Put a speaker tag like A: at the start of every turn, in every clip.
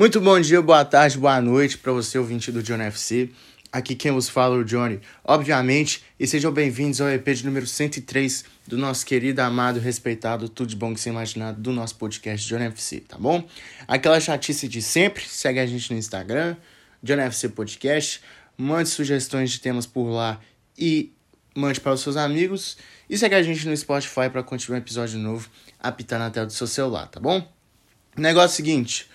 A: Muito bom dia, boa tarde, boa noite para você, ouvinte do John FC. Aqui quem vos fala é o Johnny, obviamente, e sejam bem-vindos ao EP de número 103 do nosso querido, amado, respeitado, tudo de bom que você imaginar do nosso podcast John FC, tá bom? Aquela chatice de sempre, segue a gente no Instagram, John FC Podcast, mande sugestões de temas por lá e mande para os seus amigos, e segue a gente no Spotify para continuar um episódio novo apitar na tela do seu celular, tá bom? Negócio seguinte,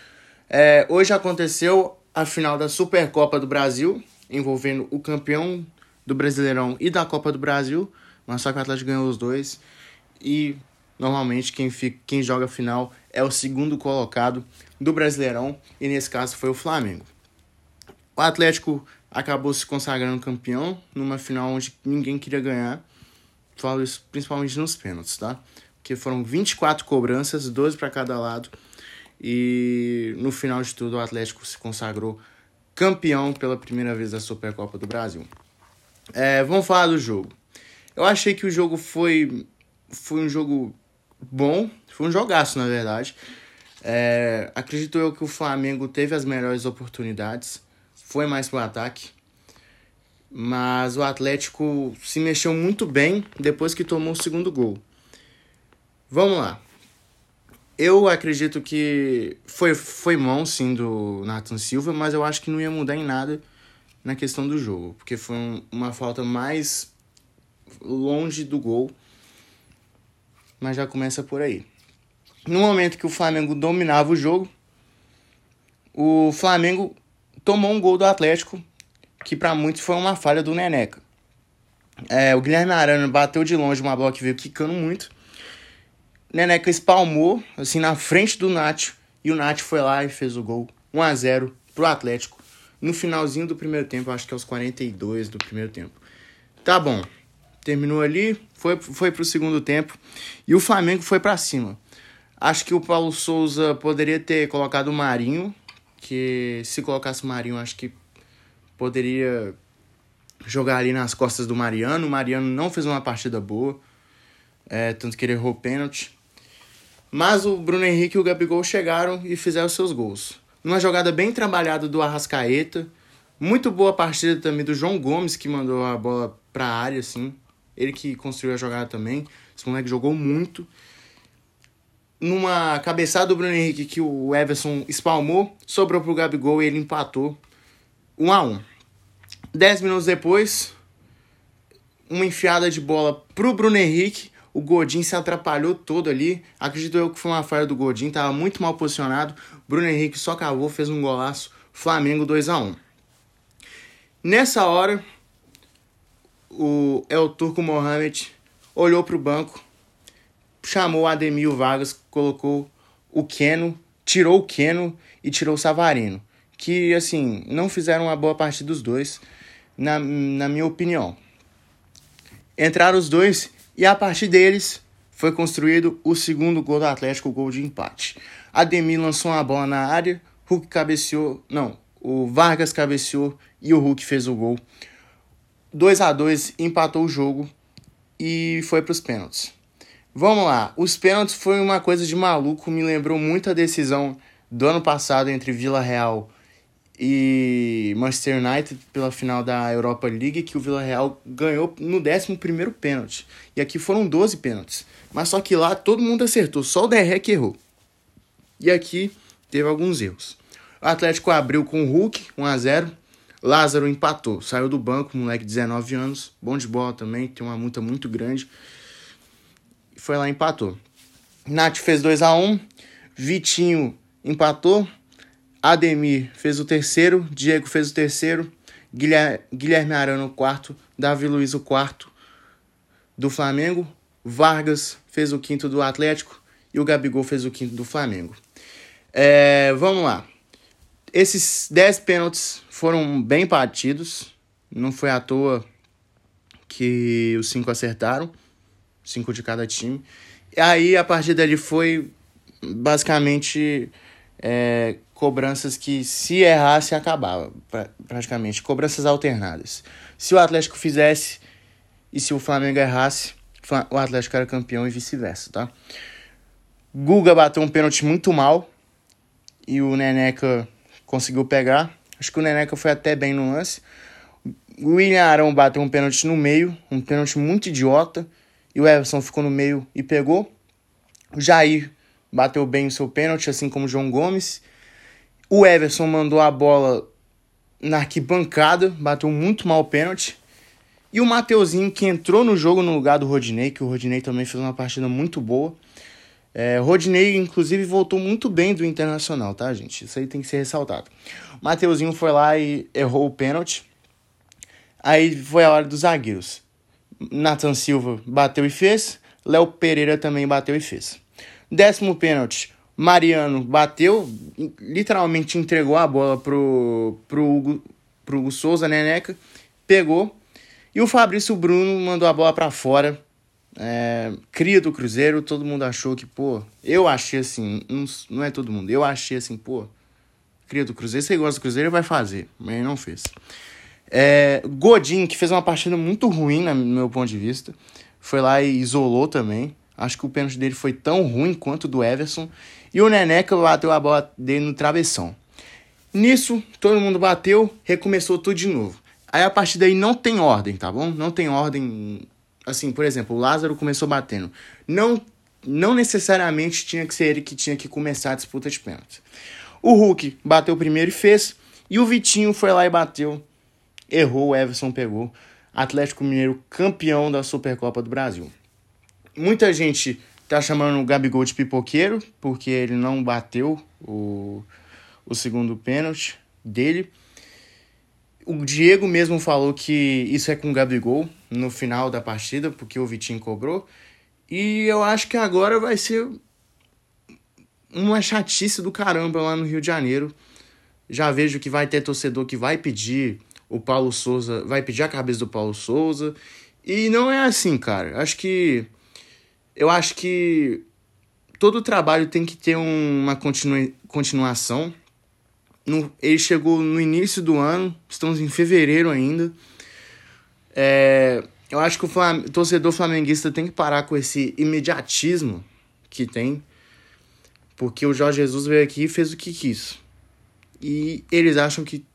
A: é, hoje aconteceu a final da Supercopa do Brasil, envolvendo o campeão do Brasileirão e da Copa do Brasil, mas só que o Atlético ganhou os dois. E normalmente quem, fica, quem joga a final é o segundo colocado do Brasileirão, e nesse caso foi o Flamengo. O Atlético acabou se consagrando campeão numa final onde ninguém queria ganhar. Falo isso principalmente nos pênaltis, tá? Porque foram 24 cobranças, 12 para cada lado. E no final de tudo, o Atlético se consagrou campeão pela primeira vez da Supercopa do Brasil. É, vamos falar do jogo. Eu achei que o jogo foi, foi um jogo bom, foi um jogaço na verdade. É, acredito eu que o Flamengo teve as melhores oportunidades, foi mais pro ataque, mas o Atlético se mexeu muito bem depois que tomou o segundo gol. Vamos lá. Eu acredito que foi, foi mão, sim, do Nathan Silva, mas eu acho que não ia mudar em nada na questão do jogo, porque foi um, uma falta mais longe do gol, mas já começa por aí. No momento que o Flamengo dominava o jogo, o Flamengo tomou um gol do Atlético, que para muitos foi uma falha do Neneca. É, o Guilherme Arana bateu de longe uma bola que veio quicando muito, Neneca espalmou, assim, na frente do Nath. E o Nath foi lá e fez o gol. 1 a 0 pro Atlético. No finalzinho do primeiro tempo, acho que é os 42 do primeiro tempo. Tá bom. Terminou ali, foi, foi pro segundo tempo. E o Flamengo foi para cima. Acho que o Paulo Souza poderia ter colocado o Marinho. Que se colocasse o Marinho, acho que poderia jogar ali nas costas do Mariano. O Mariano não fez uma partida boa. É, tanto que ele errou pênalti. Mas o Bruno Henrique e o Gabigol chegaram e fizeram seus gols. Numa jogada bem trabalhada do Arrascaeta. Muito boa partida também do João Gomes, que mandou a bola para a área, assim. Ele que construiu a jogada também. Esse moleque jogou muito. Numa cabeçada do Bruno Henrique que o Everson espalmou, sobrou pro Gabigol e ele empatou 1 a 1 Dez minutos depois, uma enfiada de bola pro Bruno Henrique o Godin se atrapalhou todo ali. Acredito eu que foi uma falha do Godin, estava muito mal posicionado. Bruno Henrique só cavou, fez um golaço. Flamengo 2 a 1 Nessa hora, o El Turco Mohamed olhou para o banco, chamou o Ademir Vargas, colocou o Keno, tirou o Keno e tirou o Savarino. Que, assim, não fizeram uma boa partida dos dois, na, na minha opinião. Entraram os dois e a partir deles foi construído o segundo gol do Atlético, o gol de empate. Ademir lançou uma bola na área, Hulk cabeceou, não, o Vargas cabeceou e o Hulk fez o gol. 2 a 2 empatou o jogo e foi para os pênaltis. Vamos lá, os pênaltis foi uma coisa de maluco, me lembrou muito a decisão do ano passado entre Vila Real e Manchester United pela final da Europa League, que o Villarreal ganhou no 11 pênalti. E aqui foram 12 pênaltis. Mas só que lá todo mundo acertou, só o Derré que errou. E aqui teve alguns erros. O Atlético abriu com o Hulk, 1 a 0 Lázaro empatou, saiu do banco, moleque de 19 anos, bom de bola também, tem uma multa muito grande. Foi lá e empatou. Nath fez 2 a 1 Vitinho empatou. Ademir fez o terceiro, Diego fez o terceiro, Guilherme Arana o quarto, Davi Luiz o quarto do Flamengo, Vargas fez o quinto do Atlético e o Gabigol fez o quinto do Flamengo. É, vamos lá. Esses 10 pênaltis foram bem partidos, não foi à toa que os cinco acertaram, cinco de cada time. E aí a partir dali foi basicamente é, cobranças que, se errasse, acabava, pra, praticamente. Cobranças alternadas. Se o Atlético fizesse e se o Flamengo errasse, o Atlético era campeão e vice-versa, tá? Guga bateu um pênalti muito mal e o Neneca conseguiu pegar. Acho que o Neneca foi até bem no lance. O William Arão bateu um pênalti no meio, um pênalti muito idiota. E o Everson ficou no meio e pegou. O Jair bateu bem o seu pênalti, assim como o João Gomes. O Everson mandou a bola na arquibancada, bateu muito mal o pênalti. E o Mateuzinho, que entrou no jogo no lugar do Rodinei, que o Rodinei também fez uma partida muito boa. É, Rodinei, inclusive, voltou muito bem do Internacional, tá, gente? Isso aí tem que ser ressaltado. O Mateuzinho foi lá e errou o pênalti. Aí foi a hora dos zagueiros. Nathan Silva bateu e fez. Léo Pereira também bateu e fez. Décimo pênalti. Mariano bateu, literalmente entregou a bola pro, pro, Hugo, pro Hugo Souza, Neneca, pegou. E o Fabrício Bruno mandou a bola para fora. É, cria do Cruzeiro, todo mundo achou que, pô, eu achei assim, não, não é todo mundo, eu achei assim, pô, cria do Cruzeiro, você gosta do Cruzeiro, vai fazer, mas não fez. É, Godin, que fez uma partida muito ruim, no meu ponto de vista, foi lá e isolou também. Acho que o pênalti dele foi tão ruim quanto o do Everson. E o Neneca bateu a bola dele no travessão. Nisso, todo mundo bateu, recomeçou tudo de novo. Aí a partir daí não tem ordem, tá bom? Não tem ordem. Assim, por exemplo, o Lázaro começou batendo. Não, não necessariamente tinha que ser ele que tinha que começar a disputa de pênalti. O Hulk bateu primeiro e fez. E o Vitinho foi lá e bateu. Errou, o Everson pegou. Atlético Mineiro campeão da Supercopa do Brasil. Muita gente tá chamando o Gabigol de pipoqueiro, porque ele não bateu o, o segundo pênalti dele. O Diego mesmo falou que isso é com o Gabigol no final da partida, porque o Vitinho cobrou. E eu acho que agora vai ser uma chatice do caramba lá no Rio de Janeiro. Já vejo que vai ter torcedor que vai pedir o Paulo Souza, vai pedir a cabeça do Paulo Souza. E não é assim, cara. Acho que eu acho que todo trabalho tem que ter uma continua, continuação. No, ele chegou no início do ano, estamos em fevereiro ainda. É, eu acho que o, Flam, torcedor flamenguista tem que parar com esse imediatismo que tem, porque o Jorge Jesus veio aqui e fez o que quis. E eles acham que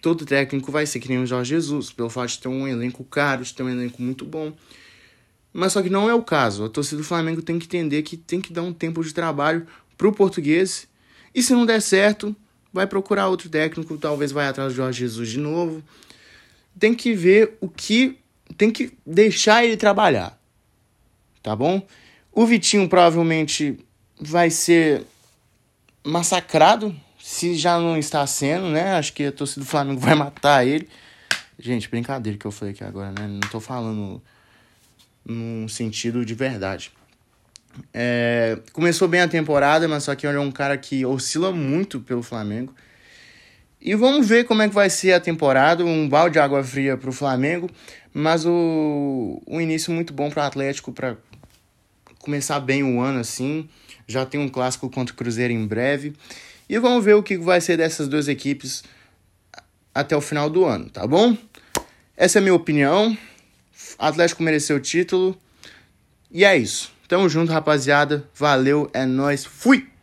A: todo técnico vai ser que nem o Jorge Jesus, pelo fato de ter um elenco caro, de ter um elenco muito bom. Mas só que não é o caso. A torcida do Flamengo tem que entender que tem que dar um tempo de trabalho pro português. E se não der certo, vai procurar outro técnico, talvez vai atrás do Jorge Jesus de novo. Tem que ver o que. Tem que deixar ele trabalhar. Tá bom? O Vitinho provavelmente vai ser massacrado, se já não está sendo, né? Acho que a torcida do Flamengo vai matar ele. Gente, brincadeira que eu falei aqui agora, né? Não tô falando num sentido de verdade. É, começou bem a temporada, mas só que ele é um cara que oscila muito pelo Flamengo. E vamos ver como é que vai ser a temporada. Um balde de água fria para o Flamengo, mas o, um início muito bom para o Atlético para começar bem o ano assim. Já tem um clássico contra o Cruzeiro em breve. E vamos ver o que vai ser dessas duas equipes até o final do ano, tá bom? Essa é a minha opinião. Atlético mereceu o título. E é isso. Tamo junto, rapaziada. Valeu, é nós. Fui!